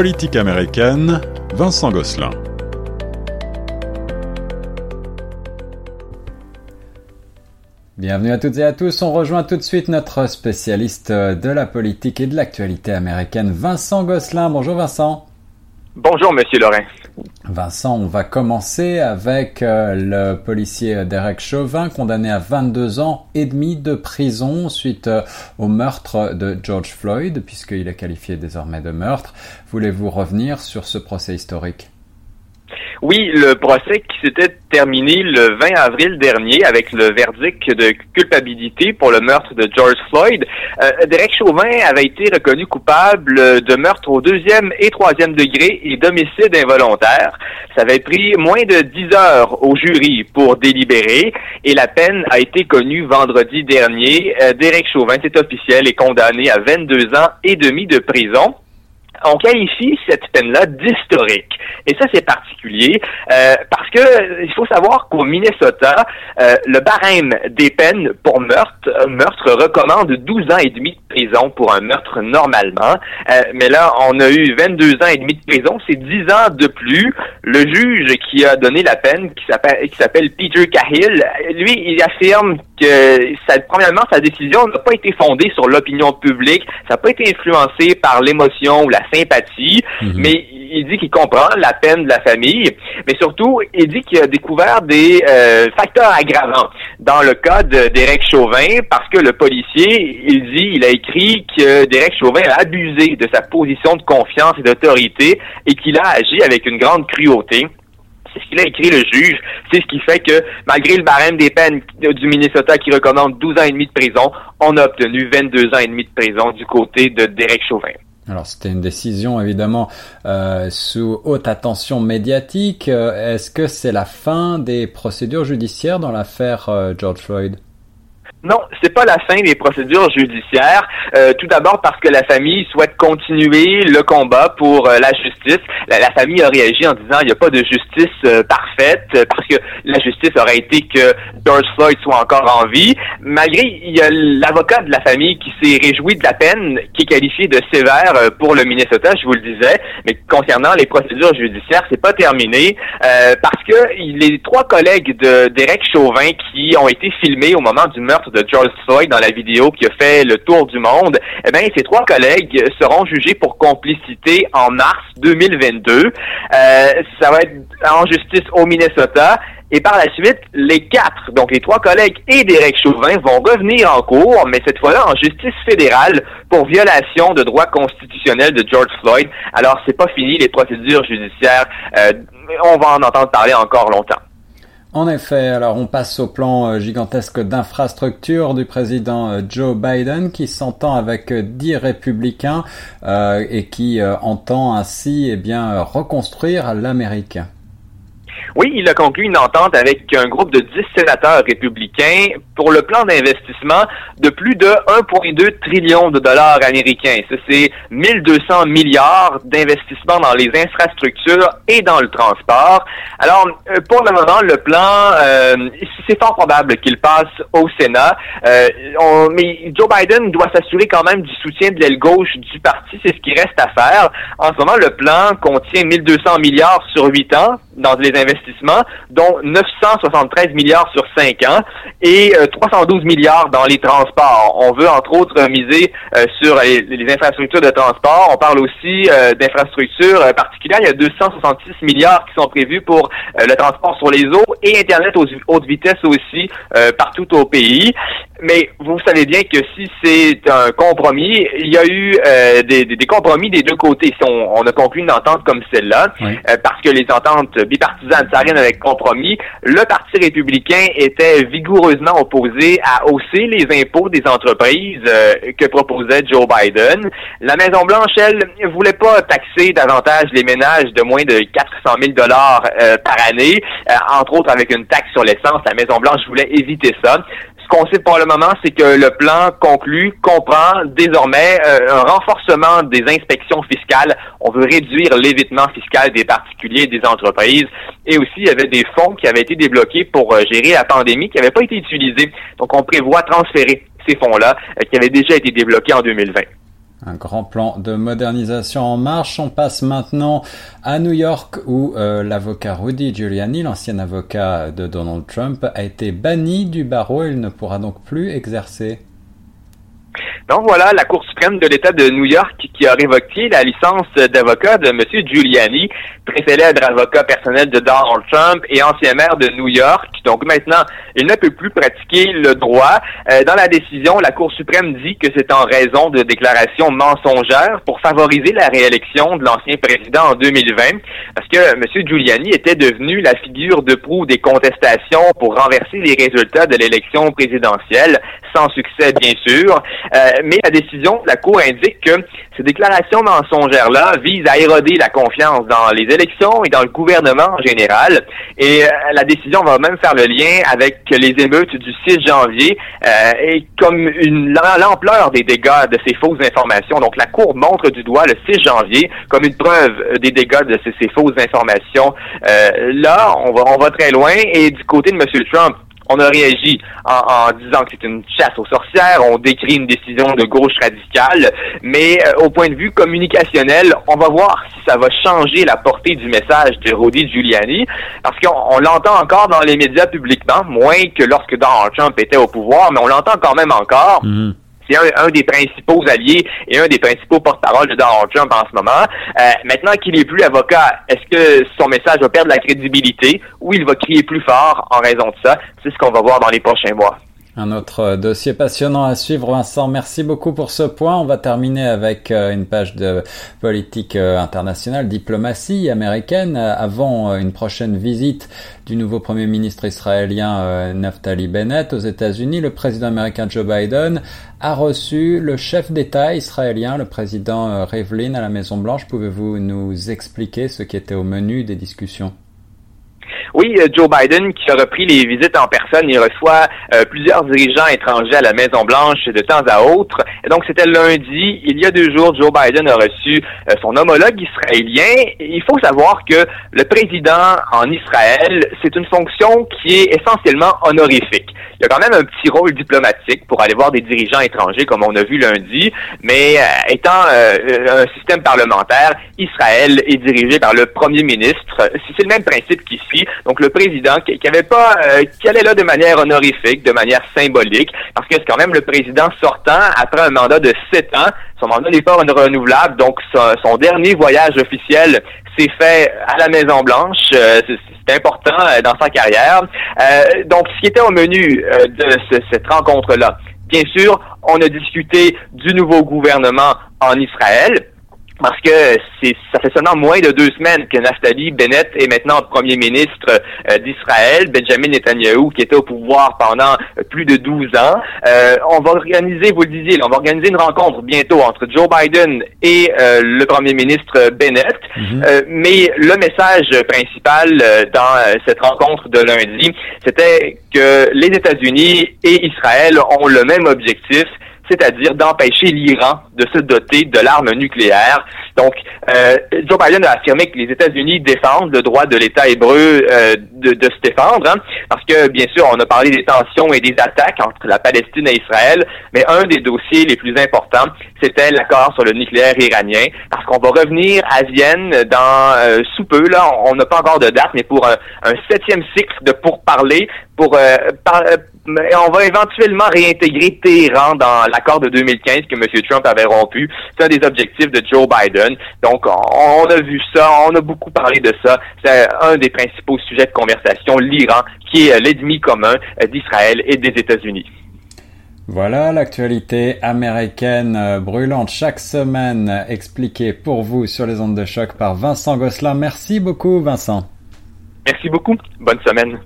politique américaine, Vincent Gosselin. Bienvenue à toutes et à tous. On rejoint tout de suite notre spécialiste de la politique et de l'actualité américaine, Vincent Gosselin. Bonjour Vincent. Bonjour Monsieur Lorrain. Vincent, on va commencer avec euh, le policier Derek Chauvin, condamné à 22 ans et demi de prison suite euh, au meurtre de George Floyd, puisqu'il est qualifié désormais de meurtre. Voulez-vous revenir sur ce procès historique? Oui, le procès qui s'était terminé le 20 avril dernier avec le verdict de culpabilité pour le meurtre de George Floyd. Euh, Derek Chauvin avait été reconnu coupable de meurtre au deuxième et troisième degré et d'homicide involontaire. Ça avait pris moins de dix heures au jury pour délibérer et la peine a été connue vendredi dernier. Euh, Derek Chauvin, c'est officiel, est condamné à 22 ans et demi de prison on qualifie cette peine-là d'historique. Et ça, c'est particulier euh, parce que euh, il faut savoir qu'au Minnesota, euh, le barème des peines pour meurtre, meurtre recommande 12 ans et demi de prison pour un meurtre normalement. mais là, on a eu 22 ans et demi de prison, c'est 10 ans de plus. Le juge qui a donné la peine, qui s'appelle Peter Cahill, lui, il affirme que sa, premièrement, sa décision n'a pas été fondée sur l'opinion publique, ça n'a pas été influencé par l'émotion ou la sympathie, mhm. mais il dit qu'il comprend la peine de la famille, mais surtout, il dit qu'il a découvert des euh, facteurs aggravants. Dans le cas de Derek Chauvin, parce que le policier, il dit, il a écrit que Derek Chauvin a abusé de sa position de confiance et d'autorité et qu'il a agi avec une grande cruauté. C'est ce qu'il a écrit le juge. C'est ce qui fait que, malgré le barème des peines du Minnesota qui recommande 12 ans et demi de prison, on a obtenu 22 ans et demi de prison du côté de Derek Chauvin. Alors c'était une décision évidemment euh, sous haute attention médiatique. Euh, est-ce que c'est la fin des procédures judiciaires dans l'affaire euh, George Floyd? Non, c'est pas la fin des procédures judiciaires. Euh, tout d'abord parce que la famille souhaite continuer le combat pour euh, la justice. La, famille a réagi en disant il n'y a pas de justice euh, parfaite parce que la justice aurait été que George Floyd soit encore en vie. Malgré, il y a l'avocat de la famille qui s'est réjoui de la peine qui est qualifiée de sévère pour le Minnesota, je vous le disais. Mais concernant les procédures judiciaires, c'est pas terminé parce que les trois collègues de Derek Chauvin qui ont été filmés au moment du meurtre de George Floyd dans la vidéo qui a fait le tour du monde, eh bien, ces trois collègues seront jugés pour complicité en mars 2022. Euh, ça va être en justice au Minnesota. Et par la suite, les quatre, donc les trois collègues et Derek Chauvin, vont revenir en cours, mais cette fois-là en justice fédérale pour violation de droits constitutionnels de George Floyd. Alors, c'est pas fini les procédures judiciaires. Euh, on va en entendre parler encore longtemps. En effet, alors on passe au plan euh, gigantesque d'infrastructure du président euh, Joe Biden qui s'entend avec euh, dix républicains et qui entend ainsi eh bien reconstruire l'Amérique. Oui, il a conclu une entente avec un groupe de 10 sénateurs républicains pour le plan d'investissement de plus de 1,2 trillion de dollars américains. Ça, c'est 1200 milliards d'investissements dans les infrastructures et dans le transport. Alors, euh, pour le moment, le plan, euh, c'est fort probable qu'il passe au Sénat. Euh, mais Joe Biden doit s'assurer quand même du soutien de l'aile gauche du parti. C'est ce qui reste à faire. En ce moment, le plan contient 1200 milliards sur 8 ans dans les investissements, dont 973 milliards sur 5 ans et 312 euh, milliards dans les transports. On veut entre autres miser euh, sur les, infrastructures de transport. On parle aussi euh, d'infrastructures particulières. Il y a 266 milliards qui sont prévus pour le transport sur les eaux et Internet aux haute vitesse aussi partout au pays. Mais vous savez bien que si c'est un compromis, il y a eu des, des, compromis des deux côtés. Si on, on a conclu une entente comme celle-là, parce que les ententes bipartisane, ça rien avec compromis. Le Parti républicain était vigoureusement opposé à hausser les impôts des entreprises euh, que proposait Joe Biden. La Maison-Blanche, elle, voulait pas taxer davantage les ménages de moins de 400 000 dollars euh, par année, euh, entre autres avec une taxe sur l'essence. La Maison-Blanche voulait éviter ça qu'on sait pour le moment, c'est que le plan conclu comprend désormais euh, un renforcement des inspections fiscales. On veut réduire l'évitement fiscal des particuliers et des entreprises. Et aussi, il y avait des fonds qui avaient été débloqués pour euh, gérer la pandémie qui n'avaient pas été utilisés. Donc, on prévoit transférer ces fonds-là euh, qui avaient déjà été débloqués en 2020. Un grand plan de modernisation en marche. On passe maintenant à New York où euh, l'avocat Rudy Giuliani, l'ancien avocat de Donald Trump, a été banni du barreau. Il ne pourra donc plus exercer. Donc voilà, la Cour suprême de l'État de New York qui a révoqué la licence d'avocat de M. Giuliani, très célèbre avocat personnel de Donald Trump et ancien maire de New York. Donc maintenant, il ne peut plus pratiquer le droit. Euh, dans la décision, la Cour suprême dit que c'est en raison de déclarations mensongères pour favoriser la réélection de l'ancien président en 2020, parce que M. Giuliani était devenu la figure de proue des contestations pour renverser les résultats de l'élection présidentielle, sans succès bien sûr. Euh, mais la décision de la Cour indique que ces déclarations mensongères-là visent à éroder la confiance dans les élections et dans le gouvernement en général. Et euh, la décision va même faire le lien avec les émeutes du 6 janvier euh, et comme une l'ampleur des dégâts de ces fausses informations. Donc la Cour montre du doigt le 6 janvier comme une preuve des dégâts de ces, fausses informations. là, on va, on va très loin. Et du côté de M. Trump, on a réagi en, disant que c'est une chasse aux sorcières, on décrit une décision de gauche radicale, mais euh, au point de vue communicationnel, on va voir si ça va changer la portée du message de Rudy Giuliani, parce qu'on l'entend encore dans les médias publiquement, moins que lorsque Donald Trump était au pouvoir, mais on l'entend quand même encore. Mm-hmm c'est un, des principaux alliés et un des principaux porte-parole de Donald Trump en ce moment. Euh, maintenant qu'il est plus avocat, est-ce que son message va perdre la crédibilité ou il va crier plus fort en raison de ça? C'est ce qu'on va voir dans les prochains mois. Un autre euh, dossier passionnant à suivre, Vincent. Merci beaucoup pour ce point. On va terminer avec euh, une page de politique euh, internationale, diplomatie américaine, avant une prochaine visite du nouveau Premier ministre israélien Naftali Bennett aux États-Unis. Le président américain Joe Biden a reçu le chef d'État israélien, le président Rivlin, à la Maison Blanche. Pouvez-vous nous expliquer ce qui était au menu des discussions? Oui, euh, Joe Biden qui a repris les visites en personne, il reçoit euh, plusieurs dirigeants étrangers à la Maison Blanche de temps à autre. Et donc c'était lundi, il y a deux jours, Joe Biden a reçu euh, son homologue israélien. il faut savoir que le président en Israël, c'est une fonction qui est essentiellement honorifique. Il y a quand même un petit rôle diplomatique pour aller voir des dirigeants étrangers, comme on a vu lundi, mais étant un système parlementaire, Israël est dirigé par le premier ministre. C'est le même principe qu'ici. Donc le président qui, qui avait pas, euh, qui allait là de manière honorifique, de manière symbolique, parce que c'est quand même le président sortant après un mandat de sept ans. Son mandat n'est pas renouvelable, donc son, dernier voyage officiel s'est fait à la Maison Blanche. Euh, c'est important euh, dans sa carrière. donc ce qui était au menu de cette rencontre-là, bien sûr, on a discuté du nouveau gouvernement en Israël parce que c'est ça fait seulement moins de deux semaines que Naftali Bennett est maintenant premier ministre euh, d'Israël, Benjamin Netanyahu qui était au pouvoir pendant euh, plus de 12 ans. Euh, on va organiser, vous le disiez, on va organiser une rencontre bientôt entre Joe Biden et le premier ministre Bennett. Mhm. mais le message principal dans cette rencontre de lundi, c'était que les États-Unis et Israël ont le même objectif, c'est-à-dire d'empêcher l'Iran de se doter de l'arme nucléaire. Donc, euh, Joe Biden a affirmé que les États-Unis défendent le droit de l'État hébreu euh, de, se défendre, hein, parce que, bien sûr, on a parlé des tensions et des attaques entre la Palestine et Israël, mais un des dossiers les plus importants, c'était l'accord sur le nucléaire iranien, parce qu'on va revenir à Vienne dans euh, sous peu, là, on n'a pas encore de date, mais pour un, septième cycle de pourparlers, pour, par, on va éventuellement réintégrer Téhéran dans l'accord de 2015 que M. Trump avait rompu. C'est un des objectifs de Joe Biden. Donc, on, a vu ça, on a beaucoup parlé de ça. C'est un des principaux sujets de conversation, l'Iran, qui est l'ennemi commun d'Israël et des États-Unis. Voilà l'actualité américaine brûlante chaque semaine expliquée pour vous sur les ondes de choc par Vincent Gosselin. Merci beaucoup Vincent. Merci beaucoup. Bonne semaine.